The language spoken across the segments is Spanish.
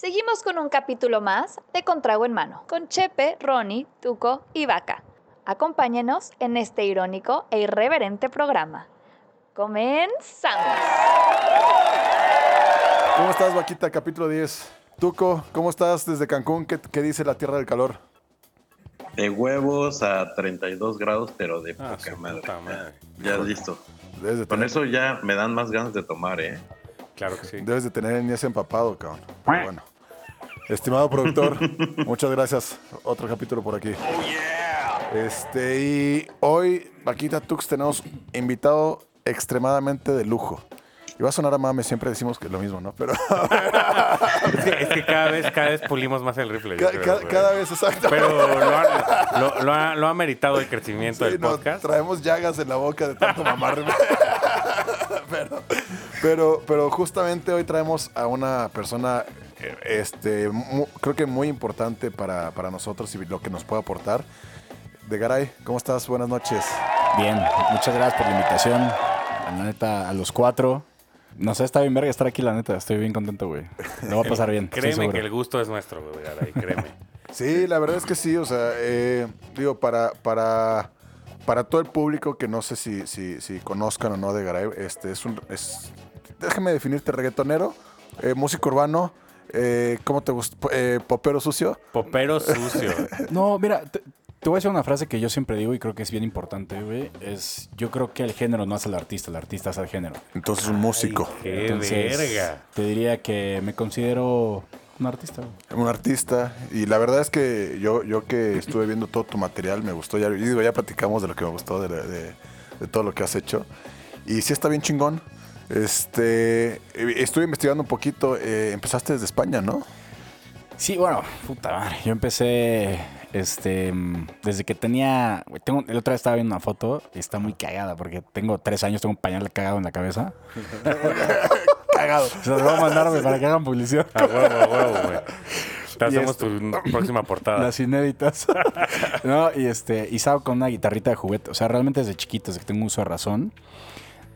Seguimos con un capítulo más de Contrago en Mano, con Chepe, Ronnie, Tuco y Vaca. Acompáñenos en este irónico e irreverente programa. Comenzamos. ¿Cómo estás, Vaquita? Capítulo 10. Tuco, ¿cómo estás desde Cancún? ¿Qué, qué dice la Tierra del Calor? De huevos a 32 grados, pero de Ah, poca su madre. puta madre. Ya listo. Con eso ya me dan más ganas de tomar, ¿eh? Claro que sí. debes de tener el empapado, cabrón. Pero bueno. Estimado productor, muchas gracias. Otro capítulo por aquí. Este, y hoy, Vaquita Tux, tenemos invitado extremadamente de lujo. Y va a sonar a mame, siempre decimos que es lo mismo, ¿no? Pero Es que, es que cada vez, cada vez pulimos más el rifle. yo ca- creo, ca- güey. cada vez, exacto. Pero lo ha, lo, lo ha, lo ha meritado el crecimiento Sí, del no, podcast. traemos llagas en la boca de tanto mamar. pero, pero, pero justamente hoy traemos a una persona, eh, este, mu- creo que muy importante para, para nosotros y lo que nos puede aportar. De Garay, ¿cómo estás? Buenas noches. Bien, muchas gracias por la invitación. La neta, a los cuatro. No sé, está bien verga estar aquí, la neta. Estoy bien contento, güey. Lo va a pasar bien. Créeme que el gusto es nuestro, güey, Garay, créeme. Sí, la verdad es que sí, o sea, eh, digo, para, para, para todo el público que no sé si, si, si conozcan o no de Garay, este es un, es, déjame definirte, reggaetonero, eh, músico urbano, eh, ¿cómo te gusta? Eh, popero sucio. Popero sucio. No, mira, te, te voy a decir una frase que yo siempre digo y creo que es bien importante, güey. Es, yo creo que el género no hace al artista, el artista hace al género. Entonces un músico, ¡Qué Entonces, verga! te diría que me considero un artista, güey. un artista, y la verdad es que yo, yo que estuve viendo todo tu material, me gustó, ya, y digo, ya platicamos de lo que me gustó, de, de- de todo lo que has hecho, y sí está bien chingón. Este, eh, estuve investigando un poquito, eh, empezaste desde España, ¿no? Sí, bueno, puta madre. Yo empecé, este, desde que tenía, tengo, el otra vez estaba viendo una foto y está muy cagada porque tengo tres años, tengo un pañal cagado en la cabeza. cagado. Se los voy a mandar, para que hagan publicidad. A huevo, a huevo, güey. Te hacemos esto- tu próxima portada. Las inéditas. no, y este, y estaba con una guitarrita de juguete. O sea, realmente desde chiquito, desde que tengo uso de razón.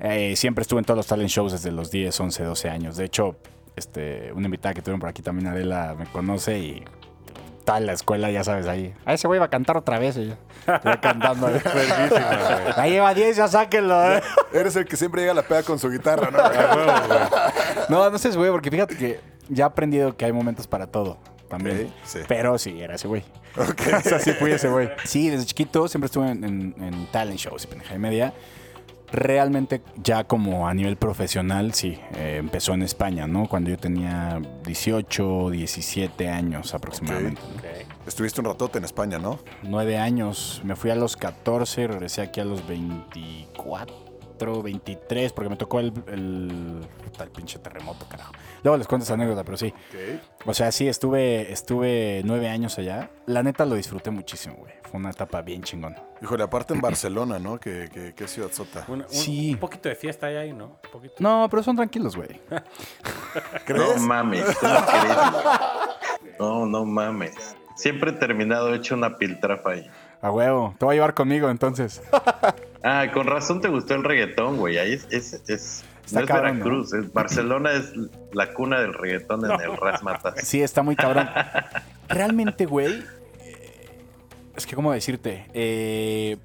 Eh, siempre estuve en todos los talent shows desde los 10, 11, 12 años. De hecho, este, una invitada que tuvieron por aquí también, Adela, me conoce y tal la escuela, ya sabes, ahí. A ese güey va a cantar otra vez. Y yo, estoy cantando. güey. Ahí lleva 10, ya sáquenlo. eh. Eres el que siempre llega a la peda con su guitarra, ¿no? No, no sé, güey, porque fíjate que ya he aprendido que hay momentos para todo. También. Sí. Pero sí, era ese güey. o sea, sí fui ese güey. Sí, desde chiquito siempre estuve en, en- en talent shows y pendeja y media. Realmente ya como a nivel profesional, sí, eh, empezó en España, ¿no? Cuando yo tenía 18, 17 años aproximadamente. ¿no? Ok. Estuviste un ratote en España, ¿no? Nueve años. Me fui a los 14 y regresé aquí a los 24, 23, porque me tocó el, el, el pinche terremoto, carajo. Luego les cuento esa anécdota, pero sí. O sea, sí, estuve, estuve nueve años allá. La neta lo disfruté muchísimo, güey. Fue una etapa bien chingona. Híjole, aparte en Barcelona, ¿no? Que, que, que ciudad sota. Un, un- Sí. un poquito de fiesta hay ahí, ¿no? Un poquito. No, pero son tranquilos, güey. No mames. No, no mames. Siempre he terminado hecho una piltrafa ahí. A huevo. Te voy a llevar conmigo, entonces. Ah, con razón te gustó el reggaetón, güey. Ahí es, es, es, Está no es cabrón, Veracruz, es Barcelona es la cuna del reggaetón en el Rasmatas. Sí, está muy cabrón. Realmente, güey. eh, Es que, ¿cómo decirte? Eh,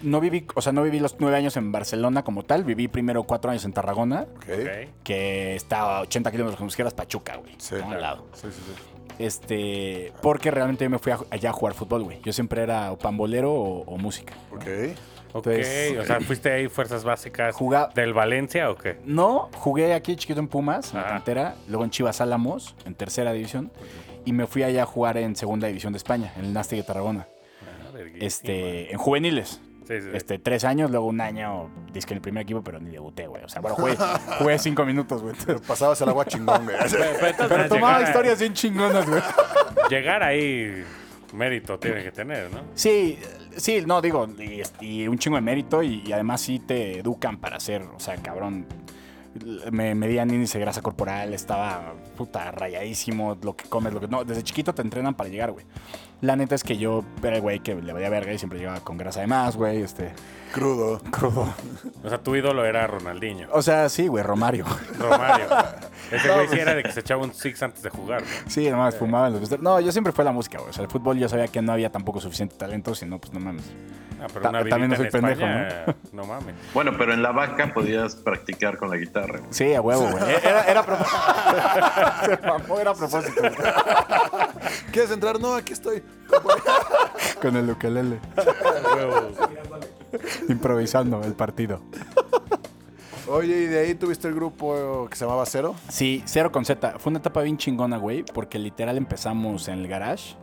no viví, o sea, no viví los nueve años en Barcelona como tal. Viví primero cuatro años en Tarragona, que está a 80 kilómetros como si quieras Pachuca, güey. Sí, lado. Sí, sí, sí. Este, porque realmente yo me fui a- allá a jugar fútbol, güey. Yo siempre era o pambolero o, o música. Ok. Ok, Entonces- o sea, ¿fuiste ahí fuerzas básicas Juga- del Valencia o qué? No, jugué aquí chiquito en Pumas, en la cantera, luego en Chivas Álamos, en tercera división, y me fui allá a jugar en segunda división de España, en el Nastic de Tarragona. Ah. Este, en juveniles. Sí, sí, sí. Este, tres años, luego un año, disque en el primer equipo, pero ni debuté, güey. O sea, bueno, jugué, jugué cinco minutos, güey. Pasabas el agua chingón, güey. Pero, pero tomaba historias bien chingonas, güey. Llegar ahí, mérito tiene que tener, ¿no? Sí, sí, no, digo, y, y un chingo de mérito y, y además sí te educan para ser, o sea, cabrón. Me medían índice de grasa corporal, estaba puta rayadísimo, lo que comes, lo que no. Desde chiquito te entrenan para llegar, güey. La neta es que yo era el güey que le valía verga y siempre llegaba con grasa de más, güey, este, Crudo. crudo. O sea, tu ídolo era Ronaldinho. O sea, sí, güey, Romario. Romario. Ese güey sí era de que se echaba un six antes de jugar. güey. Sí, nomás fumaba en los. No, yo siempre fue la música, güey. O sea, el fútbol yo sabía que no había tampoco suficiente talento, sino pues no mames. Ah, pero Ta- una también no soy en pendejo, España, ¿no? mames. Bueno, pero en la vaca podías practicar con la guitarra. güey. Sí, a huevo, güey. Era, era a propósito. Se mamó, era a propósito. ¿Quieres entrar? No, aquí estoy. Con el ukelele. Improvisando el partido. Oye, y de ahí tuviste el grupo que se llamaba Cero. Sí, cero con Z. Fue una etapa bien chingona, güey, porque literal empezamos en el garage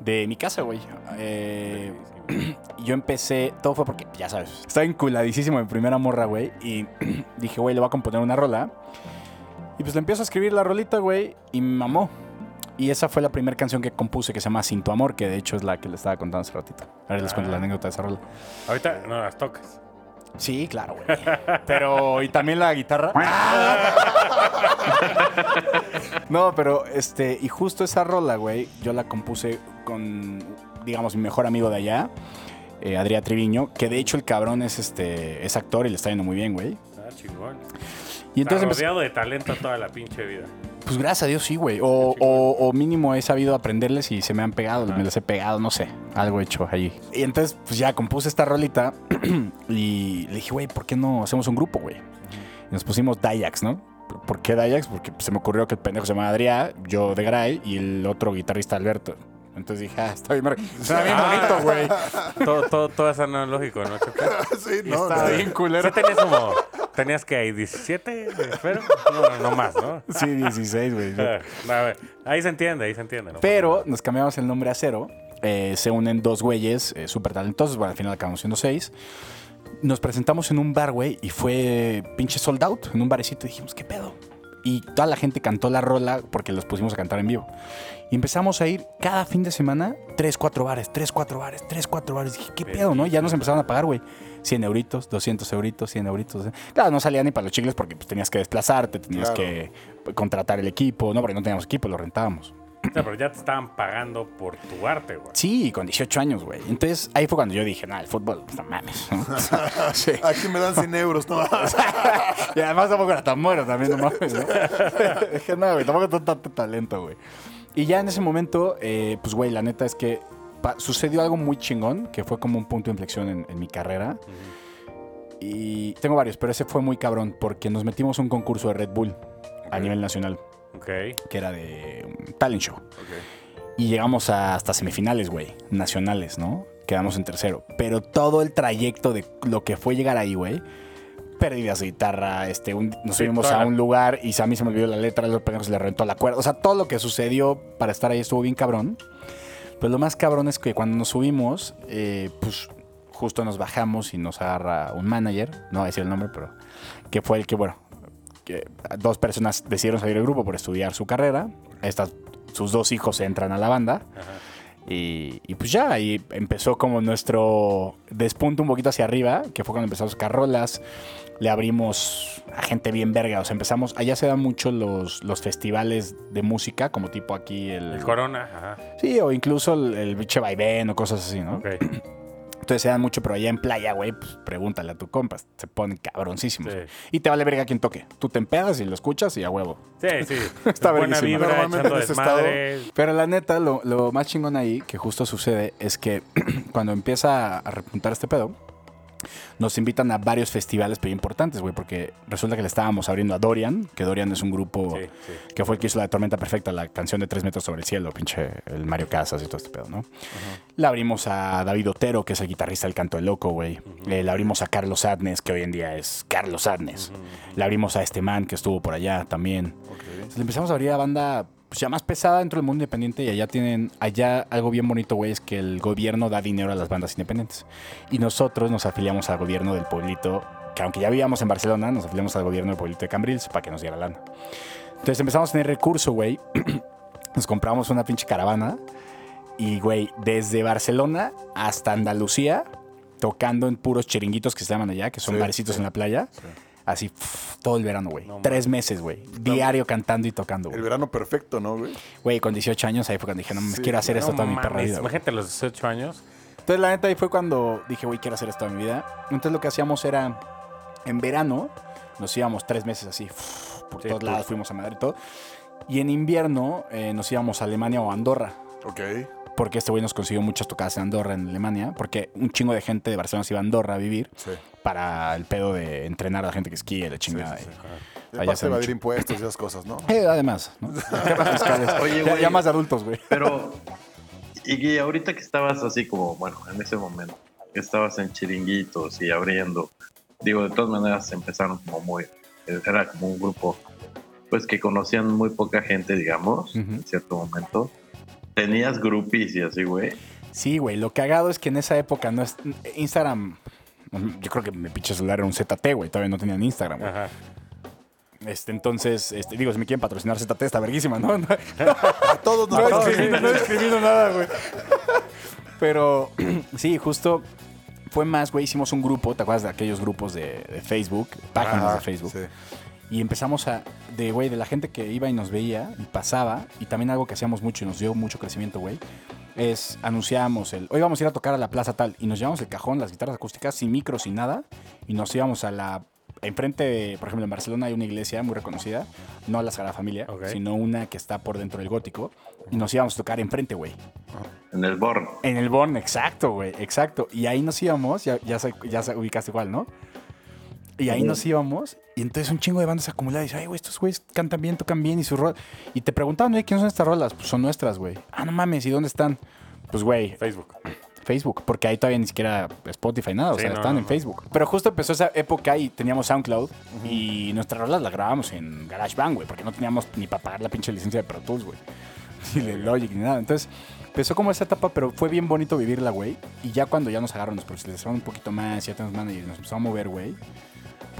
de mi casa, güey. Eh, yo empecé, todo fue porque, ya sabes, estaba enculadísimo en primera morra, güey, y dije, güey, le voy a componer una rola. Y pues le empiezo a escribir la rolita, güey, y me mamó. Y esa fue la primera canción que compuse que se llama Sin tu amor, que de hecho es la que le estaba contando hace ratito. Ahora les cuento la anécdota de esa rola. Ahorita no las tocas. Sí, claro, güey. Pero, ¿y también la guitarra? no, pero, este, y justo esa rola, güey, yo la compuse con, digamos, mi mejor amigo de allá, eh, Adrián Triviño, que de hecho el cabrón es, este, es actor y le está yendo muy bien, güey. Ah, chingón. Y entonces, Está rodeado de talento toda la pinche vida. Pues gracias a Dios sí, güey. O, o, o mínimo he sabido aprenderles y se me han pegado, me les he pegado, no sé, algo hecho allí. Y entonces, pues ya compuse esta rolita y le dije, güey, ¿por qué no hacemos un grupo, güey? Y nos pusimos Dayax, ¿no? ¿Por qué Dayax? Porque pues, se me ocurrió que el pendejo se llama Adrián, yo de Gray y el otro guitarrista Alberto. Entonces dije, ah, está bien. Suena bien bonito, güey. Todo, todo, todo es analógico, ¿no, sí, no. Está no. bien culero. Sí tenías como... Tenías que hay 17, espero. No, no, más, ¿no? Sí, 16, güey. Ah, a ver, ahí se entiende, ahí se entiende. ¿no? Pero nos cambiamos el nombre a cero. eh, se unen dos güeyes eh, súper talentosos. Bueno, al final acabamos siendo seis. Nos presentamos en un bar, güey, y fue pinche sold out en un barecito. Y dijimos, ¿qué pedo? Y toda la gente cantó la rola porque los pusimos a cantar en vivo. Y empezamos a ir cada fin de semana, tres, cuatro bares, tres, cuatro bares, tres, cuatro bares. dije, ¿qué pedo, no? Y ya nos empezaron a pagar, güey. 100 euritos, 200 euritos, 100 euritos. Claro, no salía ni para los chicles porque pues, tenías que desplazarte, tenías Claro. que contratar el equipo, ¿no? Porque no teníamos equipo, lo rentábamos. O sea, pero ya te estaban pagando por tu arte, güey. Sí, con 18 años, güey. Entonces ahí fue cuando yo dije, nah, el fútbol, pues, no mames. ¿no? sí. Aquí me dan 100 euros, no. Y además tampoco era tan muero también, no mames. ¿no? dije, no, güey, tampoco tengo tanto talento, güey. Y ya en ese momento, eh, pues, güey, la neta es que sucedió algo muy chingón, que fue como un punto de inflexión en, en mi carrera. Y tengo varios, pero ese fue muy cabrón, porque nos metimos a un concurso de Red Bull a nivel nacional, Ok. que era de un talent show. Y llegamos a- hasta semifinales, güey, nacionales, ¿no? Quedamos en tercero. Pero todo el trayecto de lo que fue llegar ahí, güey, pérdidas de guitarra, este, un- nos Sí, a un lugar y a mí se me olvidó la letra, los pendejos se le reventó la cuerda. O sea, todo lo que sucedió para estar ahí estuvo bien cabrón. Pues lo más cabrón es que cuando nos subimos, eh, pues justo nos bajamos y nos agarra un manager, no voy a decir el nombre, pero que fue el que, bueno, que dos personas decidieron salir del grupo por estudiar su carrera. Estas, sus dos hijos entran a la banda. Y, y pues ya, ahí empezó como nuestro despunto un poquito hacia arriba, que fue cuando empezamos a sacar rolas. Le abrimos a gente bien verga. O sea, empezamos. Allá se dan mucho los, los festivales de música, como tipo aquí el. El Corona, ajá. Sí, o incluso el, el biche vaivén o cosas así, ¿no? Ok. Se dan mucho, pero allá en playa, güey, pues pregúntale a tu compas. Se ponen cabroncísimos. Sí. Y te vale verga quien toque. Tú te empedas y lo escuchas y a huevo. Sí, sí. Está Buena vibra, echando desmadre. Pero la neta, lo, lo más chingón ahí, que justo sucede, es que cuando empieza a repuntar este pedo, nos invitan a varios festivales pero importantes, güey, porque resulta que le estábamos abriendo a Dorian, que Dorian es un grupo Sí, sí. que fue el que hizo la de Tormenta Perfecta, la canción de Tres metros sobre el cielo, pinche el Mario Casas y todo este pedo, ¿no? Le abrimos a David Otero, que es el guitarrista del Canto del Loco, güey. Eh, le abrimos a Carlos Adnes, que hoy en día es Carlos Adnes. Le abrimos a este man que estuvo por allá también. Entonces, le empezamos a abrir a banda pues, ya más pesada dentro del mundo independiente y allá tienen, allá algo bien bonito, güey, es que el gobierno da dinero a las bandas independientes. Y nosotros nos afiliamos al gobierno del pueblito, que aunque ya vivíamos en Barcelona, nos afiliamos al gobierno del pueblito de Cambrils para que nos diera lana. Entonces empezamos a tener recurso, güey. Nos compramos una pinche caravana y, güey, desde Barcelona hasta Andalucía, tocando en puros chiringuitos que se llaman allá, que son Sí, barecitos sí. en la playa. Así, todo el verano, güey. No Tres meses, güey. Diario cantando y tocando, El verano perfecto, ¿no, güey? Güey, con 18 años ahí fue cuando dije, no mames, Sí, quiero hacer esto No toda mi perra vida. Imagínate los 18 años. Entonces, la neta, ahí fue cuando dije, güey, quiero hacer esto toda mi vida. Entonces, lo que hacíamos era, en verano, nos íbamos tres meses así, por Sí, todos lados, fuimos a Madrid y todo. Y en invierno eh, nos íbamos a Alemania o a Andorra. Ok. Porque este güey nos consiguió muchas tocadas en Andorra, en Alemania. Porque un chingo de gente de Barcelona se iba a Andorra a vivir Sí. para el pedo de entrenar a la gente que esquía y la chingada. sí, sí. y- Allá se evadir impuestos y esas cosas, ¿no? Eh, además, Ya- güey. ya más de adultos, güey. Pero, y, y ahorita que estabas así como, bueno, en ese momento, que estabas en chiringuitos y abriendo, digo, de todas maneras empezaron como muy, era como un grupo, pues que conocían muy poca gente, digamos, en cierto momento. Tenías groupies y así, güey. Sí, güey. Lo cagado es que en esa época no es. Instagram. Yo creo que mi pinche celular era un ZT, güey. Todavía no tenían Instagram, güey. Ajá. Este, entonces, este, digo, si me quieren patrocinar ZT, está verguísima, ¿no? No, A todos nos no, no discrimino nada, güey. Pero sí, justo fue más, güey. Hicimos un grupo, ¿te acuerdas de aquellos grupos de, de Facebook? Páginas Ajá, de Facebook. sí. Y empezamos a, de, güey, de la gente que iba y nos veía y pasaba, y también algo que hacíamos mucho y nos dio mucho crecimiento, güey, es anunciábamos el, hoy vamos a ir a tocar a la plaza tal, y nos llevamos el cajón, las guitarras acústicas, sin micro, sin nada, y nos íbamos a la, enfrente, de, por ejemplo, en Barcelona hay una iglesia muy reconocida, no la Sagrada Familia, sino una que está por dentro del gótico, y nos íbamos a tocar enfrente, güey. En el Born. En el Born, exacto, güey, exacto. Y ahí nos íbamos, ya, ya, se, ya se ubicaste igual, ¿no? Y ahí nos íbamos, y entonces un chingo de bandas acumuladas. Y dice, ay, güey, estos güeyes cantan bien, tocan bien, y su rol. Y te preguntaban, güey, ¿quiénes son estas rolas? Pues son nuestras, güey. Ah, no mames, ¿y dónde están? Pues, güey, Facebook. Facebook, porque ahí todavía ni siquiera Spotify, nada, o sea, no, están no, en no. Facebook. Pero justo empezó esa época y teníamos SoundCloud y nuestras rolas las grabábamos en GarageBand, güey, porque no teníamos ni para pagar la pinche licencia de Pro Tools, güey. Ni de Logic ni nada. Entonces, empezó como esa etapa, pero fue bien bonito vivirla, güey. Y ya cuando ya nos agarraron, nos profesionalizaron un poquito más, ya tenemos manager y nos empezó a mover, güey.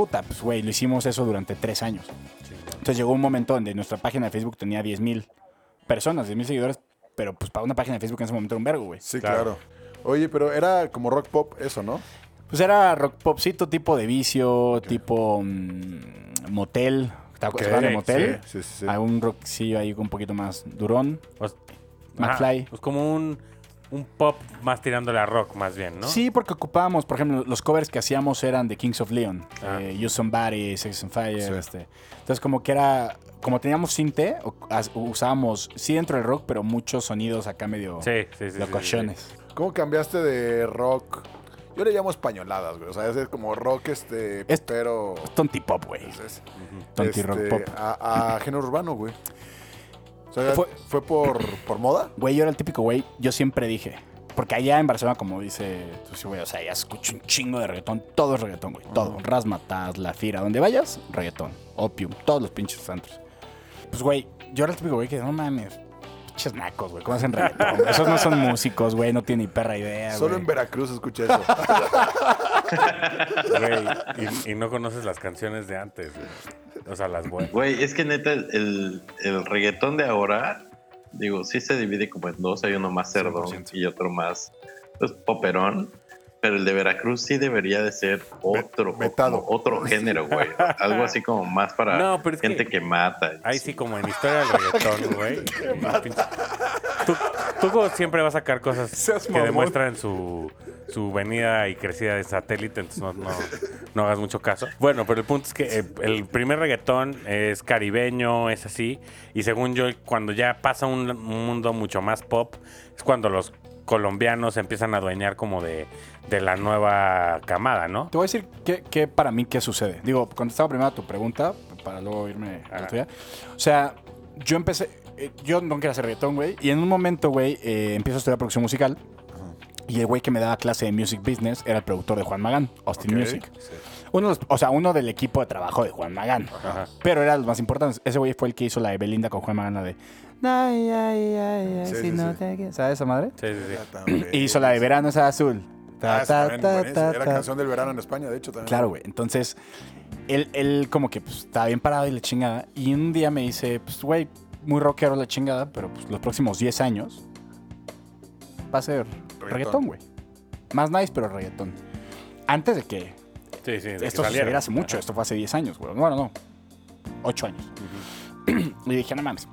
Puta, pues, güey, lo hicimos eso durante tres años. Entonces llegó un momento donde nuestra página de Facebook tenía 10 mil personas, 10 mil seguidores, pero pues para una página de Facebook en ese momento era un vergo, güey. Sí, Claro. claro. Oye, pero era como rock pop eso, ¿no? Pues era rock popcito tipo de vicio, tipo mm, motel. ¿Te acuerdas Ok, de motel? sí, sí, sí. Hay un rockcillo ahí un poquito más durón. Pues, McFly. ajá, Pues como un, un pop más tirándole a rock, más bien, ¿no? Sí, porque ocupábamos, por ejemplo, los covers que hacíamos eran de Kings of Leon, Ah. eh, Use Somebody, Sex and Fire. Sí. Este. Entonces, como que era, como teníamos cinte, usábamos, sí dentro del rock, pero muchos sonidos acá medio Sí, sí, sí. sí, sí, locochones. ¿Cómo cambiaste de rock? Yo le llamo españoladas, güey. O sea, es como rock, este, Es- pero... Tonti pop, güey. es- Tonti este, rock pop. A, a género urbano, güey. O sea, Fue- ¿fue, por, por moda? Güey, yo era el típico güey, yo siempre dije. Porque allá en Barcelona, como dice, güey, o sea, ya escucho un chingo de reggaetón. Todo es reggaetón, güey. Todo. Rasmatas, La Fira, donde vayas, reggaetón. Opium, todos los pinches santos. Pues, güey, yo era el típico güey que, no mames, pinches nacos, güey. ¿Cómo hacen reggaetón? Esos no son músicos, güey, no tienen ni perra idea, Solo güey. en Veracruz escuché eso. Güey, y, y no conoces las canciones de antes, güey. O sea, las buenas. Güey, es que neta, el, el reggaetón de ahora, digo, sí se divide como en dos. Hay uno más 100%. y otro más pues, poperón. Pero el de Veracruz sí debería de ser otro, otro género, güey. Algo así como más para No, pero es gente que- que, mata. Ahí sí, como en historia del reggaetón, güey. Tú, tú siempre vas a sacar cosas Seas que mamón. demuestran su, su venida y crecida de satélite, entonces no, no, no hagas mucho caso. Bueno, pero el punto es que eh, el primer reggaetón es caribeño, es así. Y según yo, cuando ya pasa un, un mundo mucho más pop, es cuando los colombianos empiezan a adueñar como de, de la nueva camada, ¿no? Te voy a decir qué, qué para mí qué sucede. Digo, contestaba primero a tu pregunta para luego irme a la tuya. O sea, yo empecé, eh, yo no quería hacer reggaetón, güey. Y en un momento, güey, eh, empiezo a estudiar producción musical. Y el güey que me daba clase de music business era el productor de Juan Magán, Austin Music. Uno de los- o sea, uno del equipo de trabajo de Juan Magán. Ajá. Pero era de los más importantes. Ese güey fue el que hizo la de Belinda con Juan Magán, la de. Ay, ay, ay, ay, Sí, si sí, no sí. te quieres". ¿Sabes esa madre? Sí, sí, sí. También. Y hizo la de Verano es azul. Ta, Ah, ta, ta, ta, Era canción del verano en España, de hecho, también. Claro, güey. Entonces, él, él como que pues, estaba bien parado y la chingada. Y un día me dice, pues, güey, muy rockero la chingada, pero pues los próximos 10 años va a ser reggaetón, güey. Más nice, pero reggaetón. Antes de que Sí, sí, de Esto sucedió hace mucho, Ajá. esto fue hace 10 años, güey. Bueno, no, 8 años. y dije, no mames.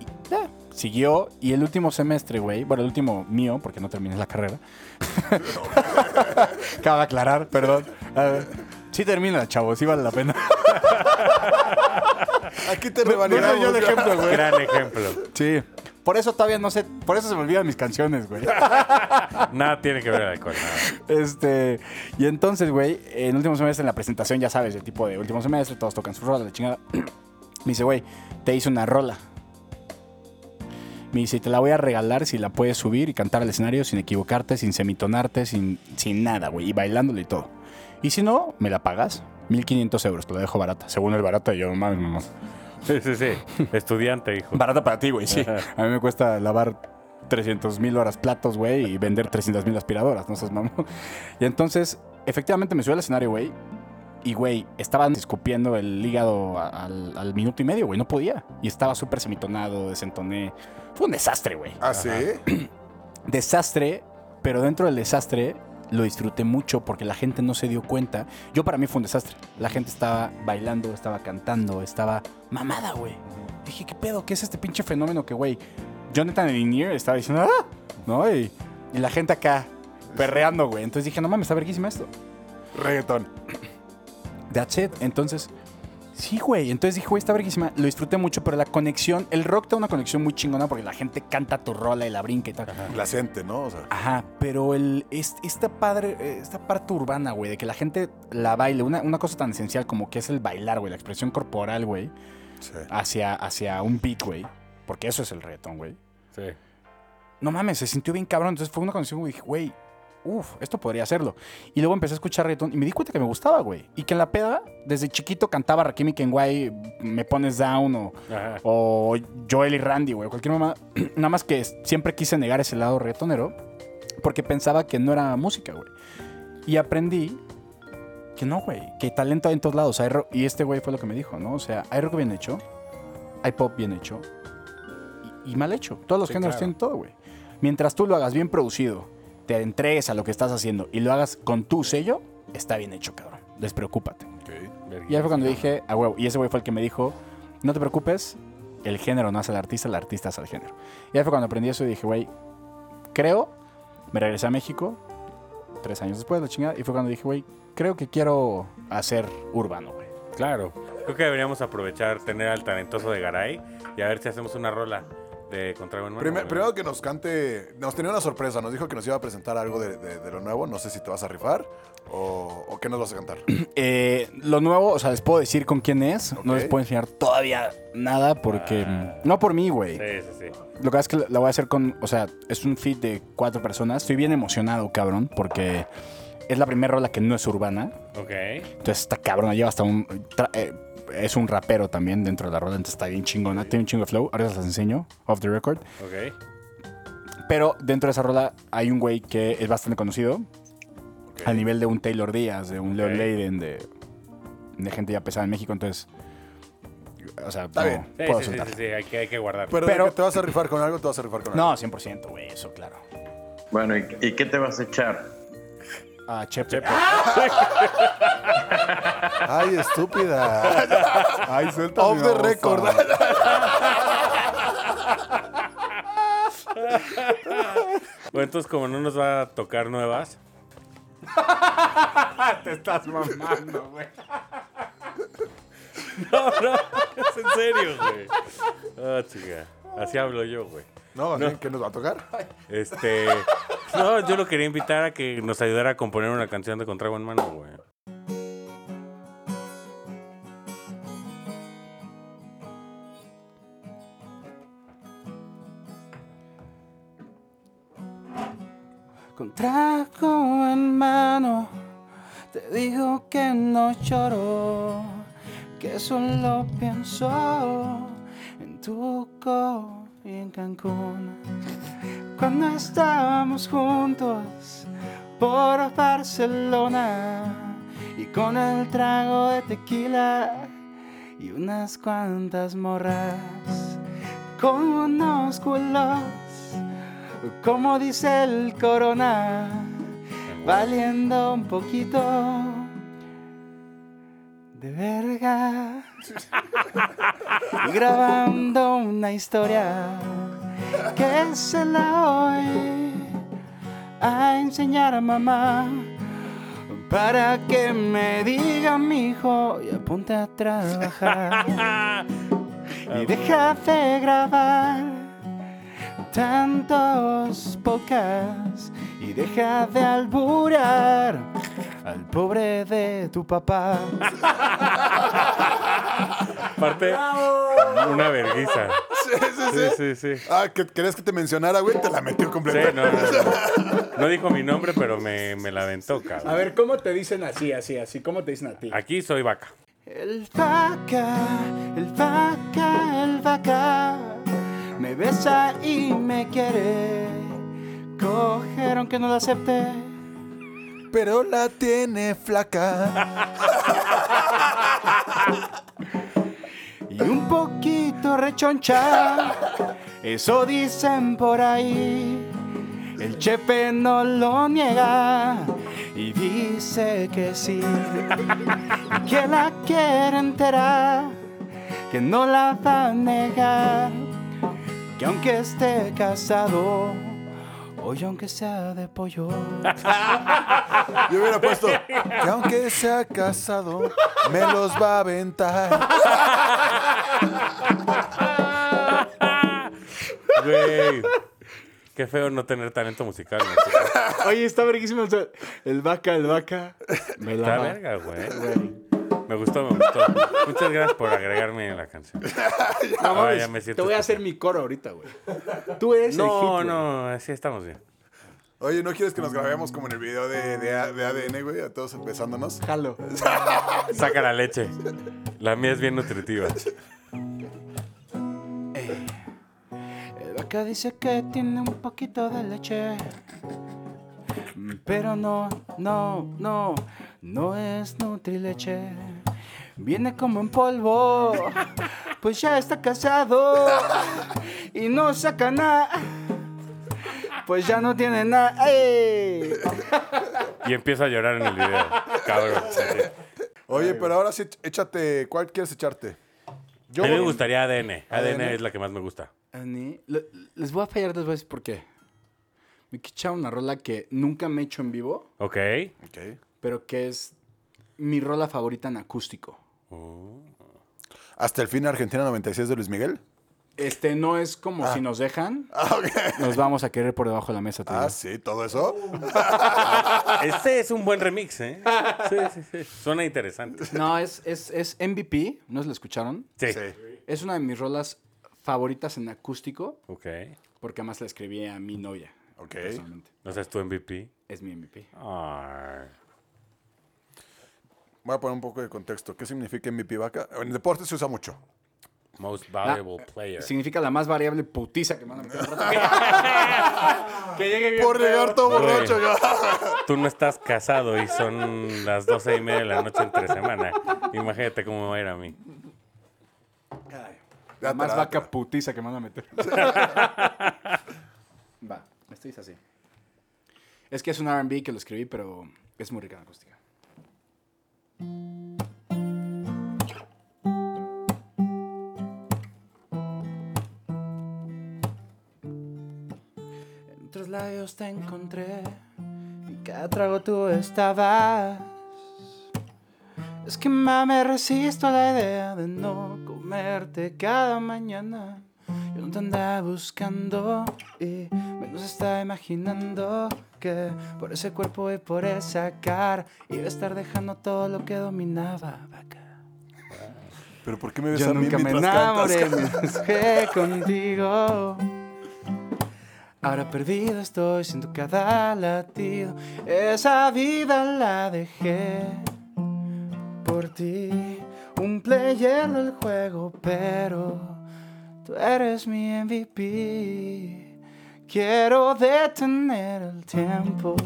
Y ya, siguió y el último semestre, güey, bueno, el último mío, porque no terminé la carrera. Cabe aclarar, perdón. A ver, sí termina, chavos, sí vale la pena. Aquí te No revalidamos. yo el ejemplo, güey. Gran ejemplo. Sí. Por eso todavía no sé, por eso se me olvidan mis canciones, güey. Nada tiene que ver el alcohol. nada. Este, y entonces, güey, en último semestre, en la presentación, ya sabes, el tipo de último semestre, todos tocan su rola, la chingada. Me dice, güey, te hice una rola. Me dice, te la voy a regalar si la puedes subir y cantar al escenario sin equivocarte, sin semitonarte, sin, sin nada, güey, y bailándole y todo. Y si no, me la pagas. 1500 euros, te la dejo barata. Según el barata, yo, mames, mamá. Sí, sí, sí. Estudiante, hijo. Barata para ti, güey, sí. A mí me cuesta lavar 300 mil horas platos, güey, y vender 300 mil aspiradoras, no seas mamón. Y entonces, efectivamente me subí al escenario, güey, y, güey, estaban escupiendo el hígado al, al minuto y medio, güey, no podía. Y estaba súper semitonado, desentoné. Fue un desastre, güey. ¿Ah, sí? Desastre, pero dentro del desastre lo disfruté mucho porque la gente no se dio cuenta. Yo para mí fue un desastre. La gente estaba bailando, estaba cantando, estaba mamada, güey. Dije, ¿qué pedo? ¿Qué es este pinche fenómeno que, güey? Jonathan Linier estaba diciendo, ¡ah! ¿No? Y, y la gente acá perreando, güey. Entonces dije, no mames, está verguísima esto. Reggaetón. That's it. Entonces, sí, güey. Entonces dije, güey, está verguísima. Lo disfruté mucho, pero la conexión, el rock te da una conexión muy chingona porque la gente canta tu rola y la brinca y tal. La gente, ¿no? O sea, Ajá, pero el, es- esta, padre, eh, esta parte urbana, güey, de que la gente la baile, una, una cosa tan esencial como que es el bailar, güey, la expresión corporal, güey, sí. hacia, hacia un beat, güey, porque eso es el reggaetón, güey. Sí. No mames, se sintió bien cabrón, entonces fue una conexión, güey, dije, güey, uff, esto podría hacerlo. Y luego empecé a escuchar reggaetón y me di cuenta que me gustaba, güey, y que en la peda, desde chiquito cantaba Rakim y Kenway, Me Pones Down o... O Joel y Randy, güey. Cualquier mamá. Nada más que siempre quise negar ese lado reggaetonero. Porque pensaba que no era música, güey. Y aprendí que no, güey. Que talento hay en todos lados. Hay rock- y este güey fue lo que me dijo, ¿no? O sea, hay rock bien hecho. Hay pop bien hecho. Y, y mal hecho. Todos los Sí, géneros claro. tienen todo, güey. Mientras tú lo hagas bien producido, te entregues a lo que estás haciendo y lo hagas con tu sello, está bien hecho, cabrón. Despreocúpate. Ok. Y ahí fue cuando dije, a huevo. Y ese güey fue el que me dijo, no te preocupes, el género no hace al artista, el artista hace al género. Y ahí fue cuando aprendí eso y dije, güey, creo, me regresé a México, tres años después, la chingada, y fue cuando dije, güey, creo que quiero hacer urbano, güey. Claro. Creo que deberíamos aprovechar tener al talentoso de Garay y a ver si hacemos una rola de Contrago en Mano. Primer- güey. primero que nos cante, nos tenía una sorpresa, nos dijo que nos iba a presentar algo de, de- de lo nuevo, no sé si te vas a rifar o, o qué nos vas a cantar. Eh, lo nuevo, o sea, les puedo decir con quién es, no Ok. les puedo enseñar todavía nada porque... No por mí, güey. Sí, sí, sí. Lo que pasa es que la voy a hacer con, o sea, es un feed de cuatro personas. Estoy bien emocionado, cabrón, porque es la primera rola que no es urbana. Ok. Entonces está cabrona, lleva hasta un... tra- eh, es un rapero también dentro de la rola, entonces está bien chingona. Tiene un chingo de flow, ahora se las enseño, off the record. Ok. Pero dentro de esa rola hay un güey que es bastante conocido, Ok. al nivel de un Taylor Díaz, de un Leo Ok. Leiden, de, de gente ya pesada en México, entonces... O sea, Está no bien. Sí, puedo sí, sí, soltar. sí, sí, hay que, hay que guardar. Pero, te vas a rifar con algo, te vas a rifar con algo. No, 100%, güey, eso, claro. Bueno, ¿y, y qué te vas a echar? Ah, Chepe. Chepe. Ay, estúpida. Ay, suelta Off the record. Bueno, entonces como no nos va a tocar nuevas, Te estás mamando, güey. No, no, es en serio, güey. Ah, chica. Así hablo yo, güey. No, ¿sí? ¿qué nos va a tocar? Este. No, yo lo quería invitar a que nos ayudara a componer una canción de Contrago en Mano, güey. Con trago en mano, te digo que no lloro, que solo pienso y en Cancún. Cuando estábamos juntos por Barcelona y con el trago de tequila y unas cuantas morras con unos culos como dice el corona, valiendo un poquito de verga. grabando una historia que se la voy a enseñar a mamá. Para que me diga mi hijo y apunte a trabajar. y deja de grabar tantos podcasts y deja de alburar al pobre de tu papá. Aparte, una vergüenza. Sí, sí, sí. Sí, sí, sí. Ah, que querías que te mencionara, güey, te la metió Sí, completa. no, no, no. No dijo mi nombre, pero me, me la aventó, cabrón. A ver, ¿cómo te dicen así, así, así? ¿Cómo te dicen a ti? Aquí soy vaca. El vaca, el vaca, el vaca me besa y me quiere coger aunque no lo acepte. Pero la tiene flaca. Y un poquito rechoncha, eso dicen por ahí. El Chepe no lo niega y dice que sí. Que la quiere enterar, que no la va a negar. Que aunque esté casado, hoy aunque sea de pollo. Yo hubiera puesto que aunque sea casado, me los va a aventar. Güey. Qué feo no tener talento musical. ¿no? Oye, está verguísimo. El vaca, el vaca. Me Está la verga, güey. Me gustó, me gustó. Muchas gracias por agregarme en la canción. No, Ahora mames, ya me siento te voy a hacer mi coro ahorita, güey. Tú eres el hit, No, no, así estamos bien. Oye, ¿no quieres que nos grabemos como en el video de, de, ADN, güey? A todos besándonos. Jalo. Saca la leche. La mía es bien nutritiva. El vaca dice que tiene un poquito de leche. Mm, Pero no, no, no, no es Nutrileche. Viene como en polvo, pues ya está casado y no saca nada. Pues ya no tiene nada. ¡Ey! Y empiezo a llorar en el video. Cabrón. Oye, pero ahora sí, échate. ¿Cuál quieres echarte? Yo, A mí me gustaría ADN. ADN ADN. es la que más me gusta. Les voy a fallar dos veces por qué. Me he echado una rola que nunca me he hecho en vivo, Ok. Ok. Pero que es mi rola favorita en acústico. Hasta el fin Argentina 96 de Luis Miguel. Este no es como si nos dejan, Ah, nos vamos a querer por debajo de la mesa. te Ah, sí, todo eso. Este es un buen remix, ¿eh? Sí, sí, sí. Suena interesante. No, es, es, es MVP, ¿no se lo escucharon? Sí. Sí. Es una de mis rolas favoritas en acústico, Ok. porque además la escribí a mi novia. Ok. personalmente. ¿No sabes tu MVP? Es mi MVP. Ay. Voy a poner un poco de contexto. ¿Qué significa MVP vaca? En deporte se usa mucho. Most valuable player. Significa la más variable putiza que me van a meter al rato. que llegue bien Por llegar todo borracho. Tú no estás casado y son las doce y media de la noche entre semana. Imagínate cómo va a ir a mí. La más vaca putiza que me van a meter. Va, esto dice así. Es que es un RB que lo escribí, pero es muy rica en acústica. En otros labios te encontré y cada trago tú estabas. Es que me resisto a la idea de no comerte cada mañana. Yo no te andaba buscando y menos estaba imaginando que por ese cuerpo y por esa cara iba a estar dejando todo lo que dominaba, vaca. Pero ¿por qué me ves Yo a mí nunca me enamoré, cantas? me contigo. Ahora perdido estoy, siento cada latido. Esa vida la dejé por ti. Un player del juego, pero tú eres mi MVP. Quiero detener el tiempo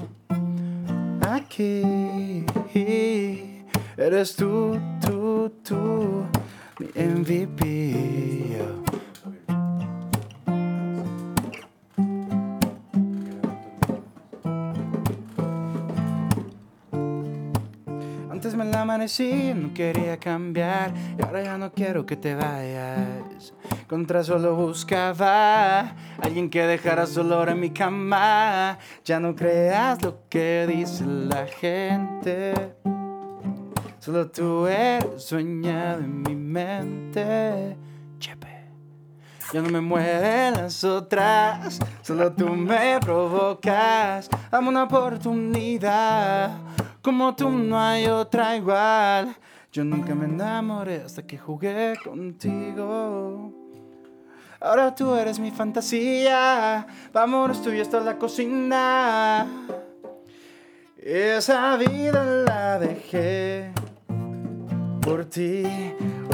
aquí. Eres tú, tú, tú, mi MVP. Antes me la amanecí, no quería cambiar y ahora ya no quiero que te vayas. Contra solo buscaba alguien que dejara su en mi cama. Ya no creas lo que dice la gente. Solo tú eres dueña de mi mente. Chepe. Ya no me mueven las otras, solo tú me provocas. Dame una oportunidad, como tú no hay otra igual. Yo nunca me enamoré hasta que jugué contigo. Ahora tú eres mi fantasía, vámonos tú y la cocina. Esa vida la dejé por ti,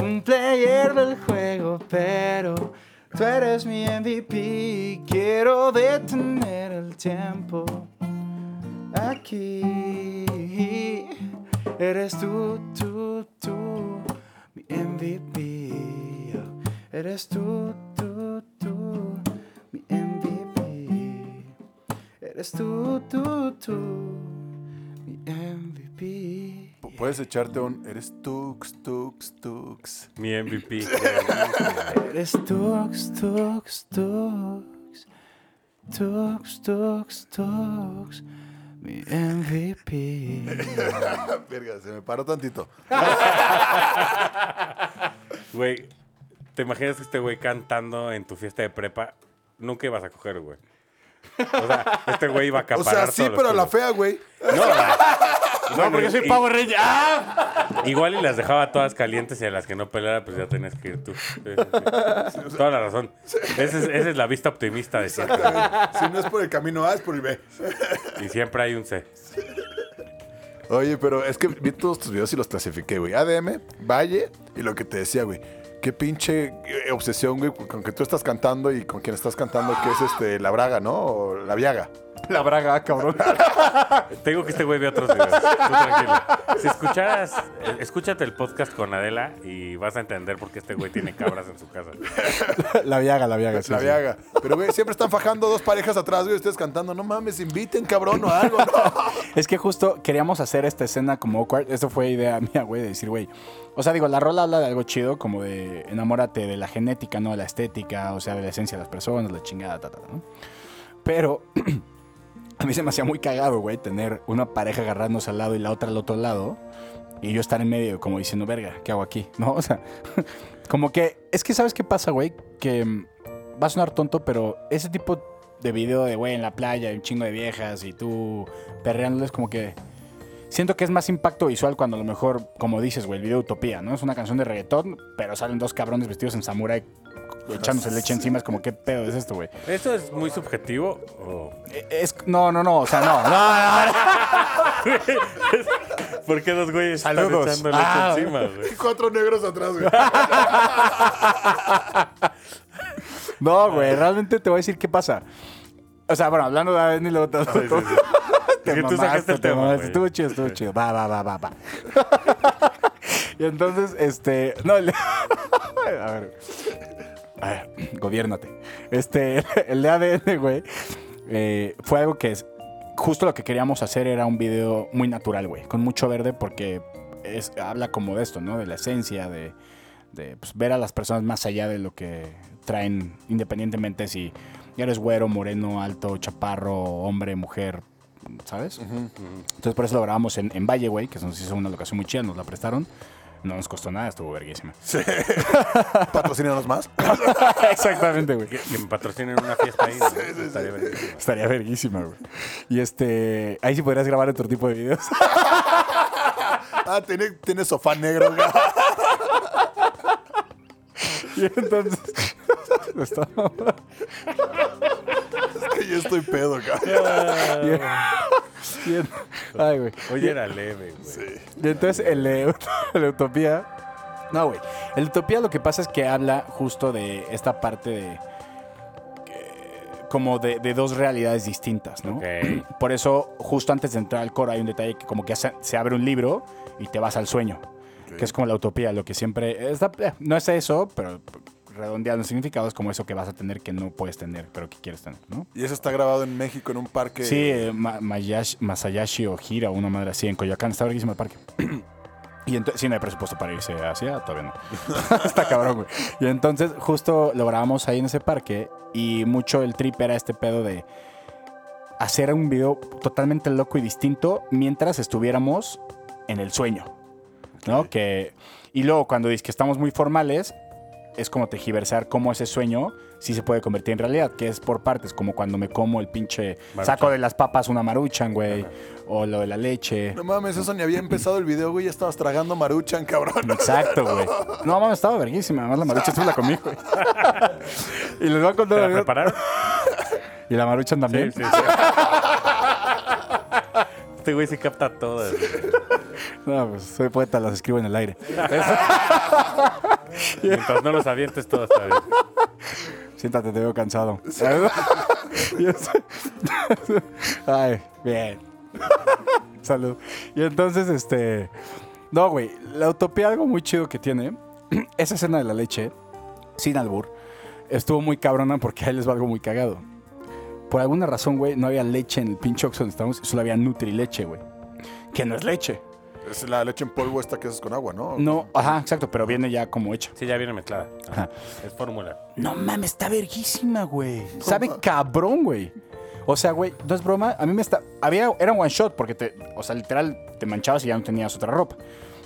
un player del juego, pero tú eres mi MVP. Quiero detener el tiempo aquí. Eres tú, tú, tú, mi MVP. Eres tú, Eres tú, tú, tú, mi MVP. Puedes echarte un. Eres tux, tux, tux. Mi MVP. Eres tux, tux, tux. Tux, tux, tux. Mi MVP. Verga, se me paró tantito. Güey, ¿te imaginas este güey cantando en tu fiesta de prepa? Nunca ibas a coger, güey. O sea, este güey iba a O acaparar sea, sí, pero la fea, güey. No, porque soy Power Ranger. ¡Ah! Igual y las dejaba todas calientes y a las que no pelara, pues ya tenías que ir tú. Sí, sí, sí. Toda la razón. Esa es, esa es la vista optimista de siempre. Si no es por el camino A, es por el B. Y siempre hay un C. Oye, pero es que vi todos tus videos y los clasifiqué, güey. ADM, Valle y lo que te decía, güey. Qué pinche eh, obsesión, güey, con que tú estás cantando y con quien estás cantando, que es este, la Braga, ¿no? O la Viaga. La braga, cabrón. Tengo que este güey ve otros videos. Tú tranquilo. Si escucharas, eh, escúchate el podcast con Adela y vas a entender por qué este güey tiene cabras en su casa. La viaga, la viaga. sí, la sí. Viaga. Pero, güey, siempre están fajando dos parejas atrás, güey, ustedes cantando. No mames, inviten, cabrón, o algo, ¿no? Es que justo queríamos hacer esta escena como awkward. Eso fue idea mía, güey, de decir, güey. O sea, digo, la rola habla de algo chido, como de enamórate de la genética, no de la estética, o sea, de la esencia de las personas, la chingada, ta, ta, ta, ¿no? Pero a mí se me hacía muy cagado, güey, tener una pareja agarrándose al lado y la otra al otro lado. Y yo estar en medio, como diciendo, verga, ¿qué hago aquí? ¿No? O sea, como que. Es que, ¿sabes qué pasa, güey? Que mm, va a sonar tonto, pero ese tipo de video de, güey, en la playa, un chingo de viejas y tú perreándoles, como que. Siento que es más impacto visual cuando a lo mejor, como dices, güey, el video Utopía, ¿no? Es una canción de reggaetón, pero salen dos cabrones vestidos en samurai echándose leche encima. Es como, ¿qué pedo es esto, güey? ¿Eso es muy subjetivo? o- Eh, Es, no, no, no, o sea, no, no, no, no. ¿Por qué los güeyes Saludos. están echando leche Ah. encima, güey? Y cuatro negros atrás, güey. No, güey, realmente te voy a decir qué pasa. O sea, bueno, hablando de ADN y luego te- Sí, sí, sí. te Es que tú mamaste, sacaste el te tema, mamaste. güey. Estuvo chido, estuvo chido. Va, va, va, va, va. y entonces, este. No, le- a ver. A ver, gobiérnate. Este, el de ADN, güey, eh, fue algo que es. Justo lo que queríamos hacer era un video muy natural, güey, con mucho verde, porque es, habla como de esto, ¿no? De la esencia, de, de pues, ver a las personas más allá de lo que traen, independientemente si eres güero, moreno, alto, chaparro, hombre, mujer, ¿sabes? Entonces por eso lo grabamos en, en Valle, güey, que nos hizo una locación muy chida, nos la prestaron. No nos costó nada, estuvo verguísima. Patrocínanos más. Exactamente, güey. Que, que me patrocinen una fiesta ahí. ¿no? Estaría bien. Estaría verguísima, güey. Y este, ahí sí podrías grabar otro tipo de videos. Ah, tiene, tiene sofá negro, güey. y entonces, yo estoy pedo, en- ay, güey. Oye, era leve, güey. Y entonces el, de- de Utopía. No, güey. El de Utopía lo que pasa es que habla justo de esta parte de. como de, de dos realidades distintas, ¿no? Por eso, justo antes de entrar al coro, hay un detalle que como que se abre un libro y te vas al sueño. Que es como la utopía, lo que siempre. está- eh, no es eso, pero redondeando el significado es como eso que vas a tener que no puedes tener, pero que quieres tener, ¿no? Y eso está grabado en México, en un parque. Sí, eh, Ma- Mayash- Masayashi Ojira, una madre así, en Coyoacán. Está verguísimo el parque. Y entonces, sí, no hay presupuesto para irse hacia, todavía no. Está cabrón, güey. Y entonces, justo lo grabamos ahí en ese parque. Y mucho el trip era este pedo de hacer un video totalmente loco y distinto mientras estuviéramos en el sueño. ¿No? Que, y luego, cuando dices que estamos muy formales, es como tejiversar cómo ese sueño sí se puede convertir en realidad, que es por partes, como cuando me como el pinche Maruchan. saco de las papas una maruchan, güey, o lo de la leche. No mames, eso ni había empezado el video, güey. Ya estabas tragando maruchan, cabrón. Exacto, güey. No, mames, estaba verguísima. Además, la maruchan tú la comí, güey. y les voy a ¿Te contar la prepararon? Y la maruchan también. Sí, sí, sí. Este güey se capta todas. No, pues soy poeta, las escribo en el aire. Mientras no los avientes, todo está bien. Siéntate, te veo cansado. Ay, bien. Salud. Y entonces, este. No, güey. La utopía, algo muy chido que tiene. Esa escena de la leche, sin albur, estuvo muy cabrona porque ahí les va algo muy cagado. Por alguna razón, güey, no había leche en el pinche Oxxo donde estábamos, solo había Nutrileche, güey. Que no es leche. Es la leche en polvo esta que haces con agua, ¿no? No, ajá, exacto, pero viene ya como hecha. Sí, ya viene mezclada. Ajá. Es fórmula. No mames, está verguísima, güey. Sabe cabrón, güey. O sea, güey, no es broma. A mí me está. Había, era un one shot porque te. O sea, literal, te manchabas y ya no tenías otra ropa.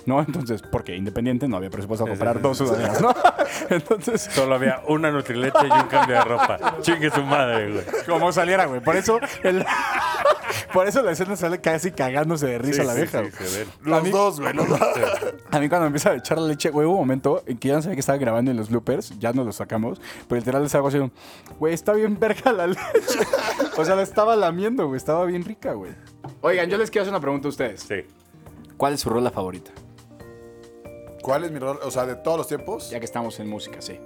¿No? Entonces, porque independiente no había presupuesto a comprar dos sudaderas, ¿no? Entonces, Solo había una nutrileche y un cambio de ropa. Chingue su madre, güey. como saliera, güey. Por eso, el- por eso la escena sale casi cagándose de risa Sí, la vieja. sí. Los dos, güey. Los dos. A mí cuando empieza a echar la leche, güey, hubo un momento en que ya no sabía que estaba grabando en los bloopers, ya no los sacamos, pero literal les hago así, un, güey, está bien verga la leche. o sea, la estaba lamiendo, güey, estaba bien rica, güey. Oigan, yo les quiero hacer una pregunta a ustedes. Sí. ¿Cuál es su rola favorita? ¿Cuál es mi rol? O sea, de todos los tiempos. Ya que estamos en música, sí.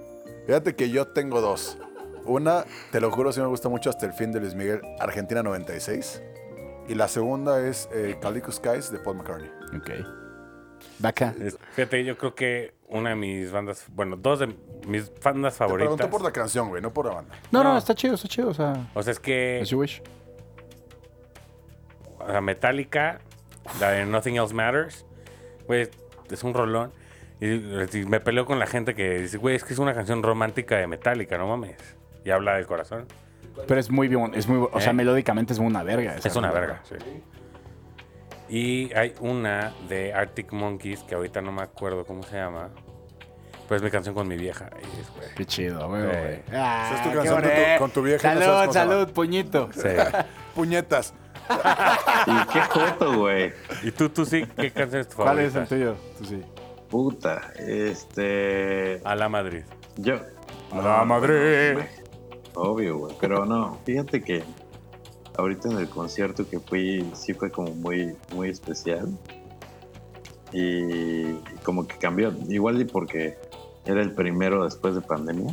Fíjate que yo tengo dos. Una, te lo juro, sí me gusta mucho hasta el fin de Luis Miguel, Argentina 96. Y la segunda es eh, Calico Skies de Paul McCartney. Ok. Vaca. Fíjate, yo creo que una de mis bandas, bueno, dos de mis bandas Te favoritas. pregunto por la canción, güey, no por la banda. No, no, No. está chido, está chido, o sea, O sea, es que as you wish. o sea, Metallica, la de Nothing Else Matters, güey, es un rolón. Y, y me peleo con la gente que dice, güey, es que es una canción romántica de Metallica, no mames. Y habla del corazón. Pero es muy bien, es muy, o sea, ¿Eh? melódicamente es una verga. esa Es una verga, sí. Y hay una de Arctic Monkeys que ahorita no me acuerdo cómo se llama. Pues mi canción con mi vieja. Y es, güey. Qué chido, güey. Ah, es tu qué canción con tu- con tu vieja y no Salud, salud, puñito. Sí. Puñetas. Y qué joto, güey. ¿Y tú, tú sí? ¿Qué canción es tu ¿Cuál favorita? es el tuyo? Tú sí. Puta. Este. A la Madrid. Yo. la Madrid. Obvio, güey. Pero no, fíjate que ahorita en el concierto que fui, sí fue como muy, muy especial. Y, y como que cambió. Igual y porque era el primero después de pandemia.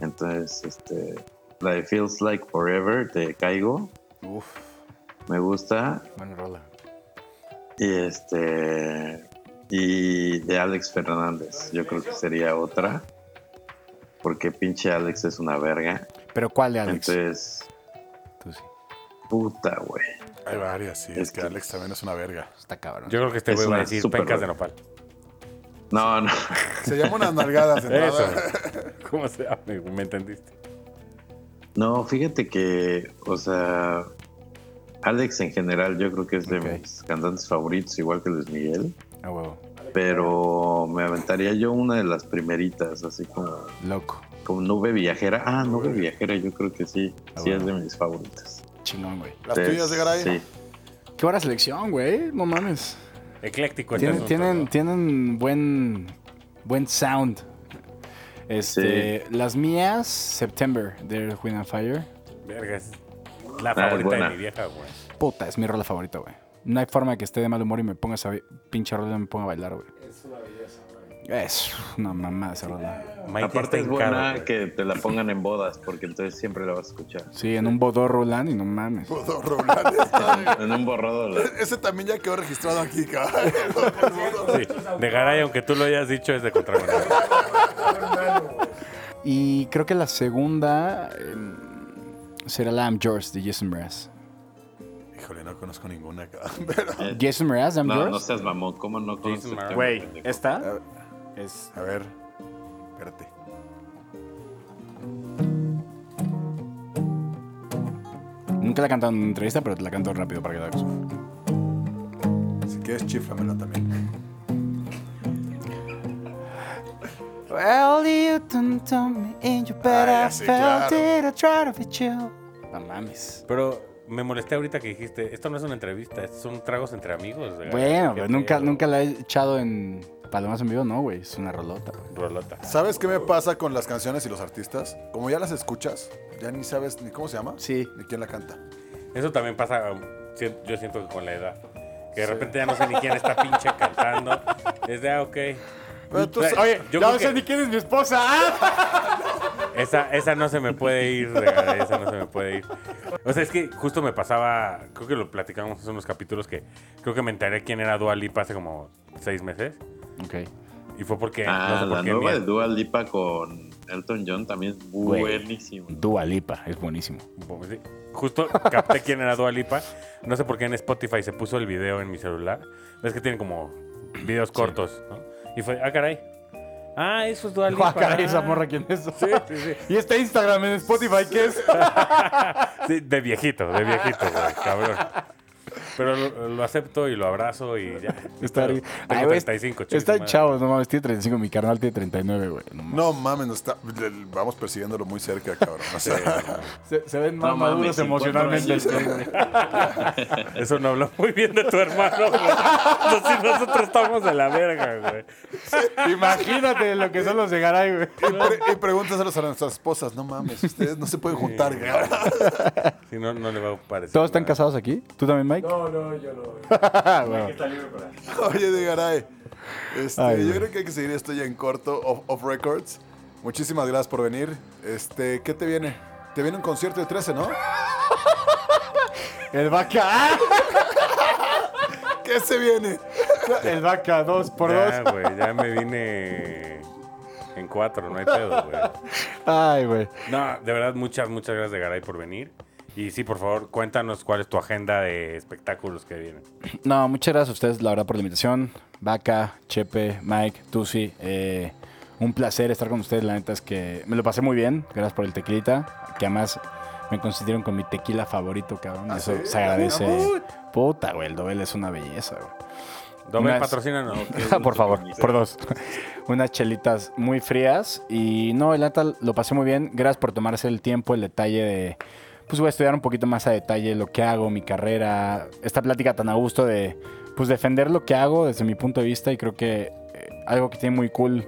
Entonces, este. La de Feels Like Forever de Caigo. Uf, Me gusta. buena rola. Y este. Y de Alex Fernández. Yo creo que sería otra. Porque pinche Alex es una verga. Pero ¿cuál de Alex? Entonces, Tú sí. puta, güey. Hay varias, sí. Es, Es que que- Alex también es una verga. Está cabrón. Yo creo que este Es güey va a decir de nopal. No, no. Se llama unas nalgadas. Eso. ¿Cómo se llama? ¿Me entendiste? No, fíjate que, o sea, Alex en general yo creo que es de mis cantantes favoritos, igual que Luis Miguel. A huevo. Pero me aventaría yo una de las primeritas, así como, Loco. como Nube Viajera. Ah, Nube Viajera, yo creo que sí. Ah, Sí, es de mis favoritas. Chingón, güey. Las tuyas de Garay. Sí. Qué buena selección, güey. No mames. Ecléctico. este Tienen, asunto, tienen, ¿no? tienen buen, buen sound. Este, Las mías, September, de Queen and Fire. Verga, es la Ah, favorita de mi vieja, güey. Puta, es mi rola favorita, güey. No hay forma que esté de mal humor y me ponga esa pinche rola y me ponga a bailar, güey. Es una mamada esa rola. Aparte es buena cara, güey. que te la pongan en bodas, porque entonces siempre la vas a escuchar. Sí, en un bodor Roland y no mames. Pudo Roland. En un borrado. la- Ese también ya quedó registrado aquí, cabrón. Sí, de Garay, aunque tú lo hayas dicho, es de contrabando. Y creo que la segunda em, será la I'm Yours de Jason Mraz. Híjole, no conozco ninguna acá. Pero, Eh, Jason Mraz, I'm no, yours. no seas mamón, ¿cómo no conoces? Güey, esta es... a ver, espérate. Nunca la he cantado en una entrevista, pero te la canto rápido para que la hagas. Si quieres, chiflamela también. Well, you done told me and you bet Ah, felt claro. it, I tried to be chill. No mames. Pero me molesté ahorita que dijiste, esto no es una entrevista, estos son tragos entre amigos. de- Bueno, ¿Qué pero nunca, nunca la he echado en Palomas en vivo, no, güey. Es una rolota, güey. Rolota. ¿Sabes qué me pasa con las canciones y los artistas? Como ya las escuchas, ya ni sabes ni cómo se llama, Sí. ni quién la canta. Eso también pasa, um, yo siento que con la edad. Que de repente ya no sé ni quién está pinche cantando. Es de, ah, ok. Pero tú, Oye, yo ya no sé que- ni quién es mi esposa. ¡Ah! Esa, esa no se me puede ir, esa no se me puede ir. O sea, es que justo me pasaba, creo que lo platicamos hace unos capítulos que creo que me enteré quién era Dua Lipa hace como seis meses. Ok. Y fue porque, Ah, no sé la qué. nueva de Dua Lipa con Elton John también es Güey. buenísimo. Dua Lipa, es buenísimo. Justo capté quién era Dua Lipa. No sé por qué en Spotify se puso el video en mi celular. Ves que tienen como videos cortos, ¿no? Y fue, ah, caray. Ah, eso es Dua Lipa. Ah, caray, esa ah. morra, ¿quién es? Sí, sí, sí. Y este Instagram en Spotify, ¿qué es? Sí, de viejito, de viejito, güey, cabrón. Pero lo, lo acepto y lo abrazo y ya. Está, Tengo Ay, güey, 35, chingue su Están chavos, no mames, tiene 35, mi carnal tiene 39, güey. No mames. No mames, está, le- vamos persiguiéndolo muy cerca, cabrón. O sea, Se, se ven más No maduros 50 emocionalmente. güey. Eso no habla muy bien de tu hermano, güey. Nosotros estamos de la verga, güey. Imagínate lo que son los de Garay, güey. y, pre- y pregúntaselos a nuestras esposas. No mames, ustedes no se pueden juntar, cabrón. Si no, no le va a parecer. ¿Todos están nada. casados aquí? ¿Tú también, Mike? No, no, yo no. Está libre para. Oye, de Garay. Este, Ay, yo creo que hay que seguir esto ya en corto, off, off records. Muchísimas gracias por venir. Este, ¿qué te viene? Te viene un concierto de 13, ¿no? El vaca. ¿Qué se viene? El vaca, dos por Ya, dos. güey, ya me vine en cuatro, no hay pedo, güey. Ay, güey. No, de verdad, muchas, muchas gracias de Garay por venir. Y sí, por favor, cuéntanos cuál es tu agenda de espectáculos que vienen. No, muchas gracias a ustedes, la verdad, por la invitación. Vaca, Chepe, Mike, Tusi. eh, un placer estar con ustedes. La neta es que me lo pasé muy bien. Gracias por el tequilita. Que además me consideraron con mi tequila favorito, cabrón. ¿Ah, Eso sí? se agradece. Puta, güey. El Dobel es una belleza, güey. Doble Unas- patrocina, no. por favor, por dos. Unas chelitas muy frías. Y no, el neta lo pasé muy bien. Gracias por tomarse el tiempo, el detalle de. Pues voy a estudiar un poquito más a detalle lo que hago, mi carrera. Esta plática tan a gusto de. Pues defender lo que hago desde mi punto de vista. Y creo que eh, algo que tiene muy cool.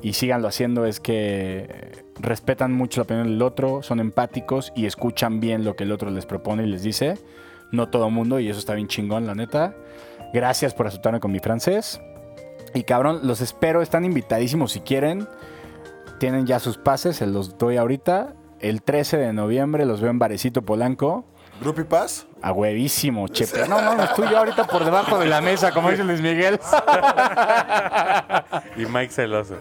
Y síganlo haciendo es que respetan mucho la opinión del otro, son empáticos y escuchan bien lo que el otro les propone y les dice. No todo mundo, y eso está bien chingón, la neta. Gracias por aceptarme con mi francés. Y cabrón, los espero, están invitadísimos si quieren. Tienen ya sus pases, se los doy ahorita. El 13 de noviembre los veo en Barecito Polanco. ¿Grupo y Paz? A huevísimo, chepe. No, no, estoy yo ahorita por debajo de la mesa, como dice Luis Miguel. Y Mike Celoso.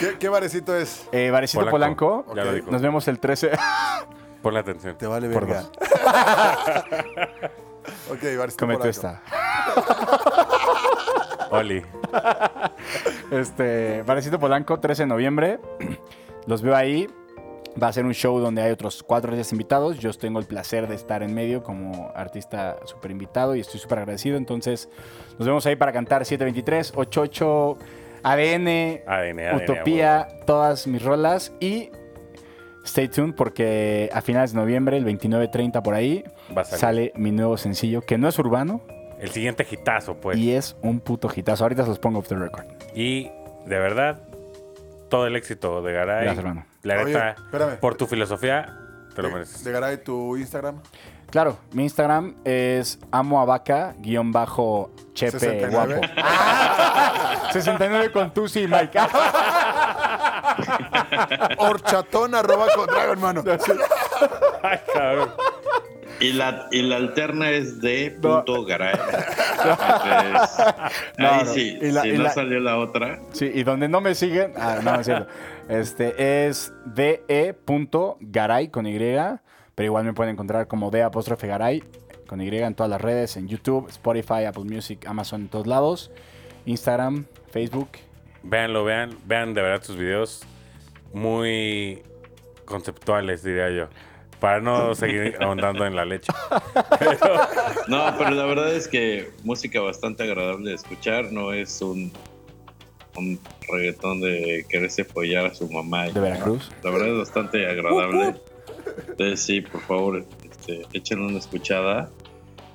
¿Qué, qué barecito es? Eh, Barecito Polanco. Polanco. Ya lo Ok. dijo. Nos vemos el 13. Ponle atención. Te vale Por verga. ok, barecito Come tú Polanco. esta. Oli. Este, Barecito Polanco, 13 de noviembre. Los veo ahí. Va a ser un show donde hay otros cuatro días invitados. Yo tengo el placer de estar en medio como artista súper invitado y estoy súper agradecido. Entonces, nos vemos ahí para cantar 723, 88, ADN, ADN, ADN, Utopía, todas mis rolas. Y stay tuned porque a finales de noviembre, el 29-30 por ahí, sale mi nuevo sencillo que no es urbano El siguiente hitazo, pues. y es un puto hitazo. Ahorita se los pongo off the record. Y de verdad, todo el éxito de Garay. Gracias, hermano. La Oye, neta, espérame. por tu filosofía, te lo De, mereces. de Garay, tu Instagram. Claro, mi Instagram es amo a vaca, guion bajo chepe 69. guapo. 69 con tu sí, Mike. Horchatón arroba con Dragon, hermano. Ay, cabrón. Y la, y la alterna es de No. punto garay. Entonces, No, ahí no. sí, Y la- si y no la- salió la otra, Sí, y donde no me siguen, ah, no, no es cierto. Este es de.garay con Y, pero igual me pueden encontrar como de apóstrofe garay con Y en todas las redes, en YouTube, Spotify, Apple Music, Amazon, en todos lados, Instagram, Facebook. Véanlo, vean, vean de verdad sus videos muy conceptuales, diría yo. Para no seguir ahondando en la leche. No, pero la verdad es que música bastante agradable de escuchar, no es un, un reggaetón de quererse follar a su mamá. De Veracruz. La verdad es bastante agradable. Entonces sí, por favor, este, echen una escuchada.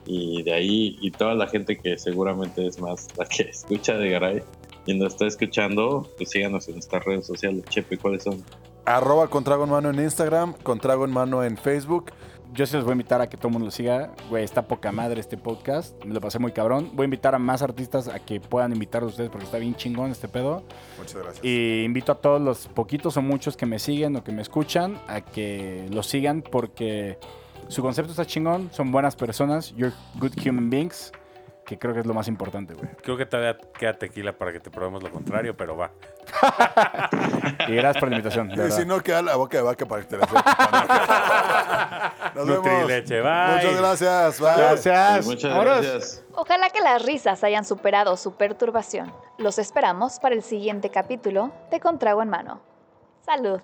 Y de ahí, y toda la gente que seguramente es más la que escucha de Garay y nos está escuchando, pues síganos en nuestras redes sociales. Chepe, ¿cuáles son? Arroba con trago en mano en Instagram, con trago en mano en Facebook. Yo sí los voy a invitar a que todo el mundo lo siga. Güey, está poca madre este podcast. Me lo pasé muy cabrón. Voy a invitar a más artistas a que puedan invitarlos ustedes porque está bien chingón este pedo. Muchas gracias. Y invito a todos los poquitos o muchos que me siguen o que me escuchan a que los sigan porque su concepto está chingón. Son buenas personas. You're good human beings. Que creo que es lo más importante, güey. Creo que todavía queda tequila para que te probemos lo contrario, pero va. Y gracias por la invitación. y si no, queda la boca de vaca para que te la. Nos vemos. Nutrileche, bye. Muchas gracias. Bye. Gracias. Pues muchas Vámonos. gracias. Ojalá que las risas hayan superado su perturbación. Los esperamos para el siguiente capítulo de Contrago en Mano. Salud.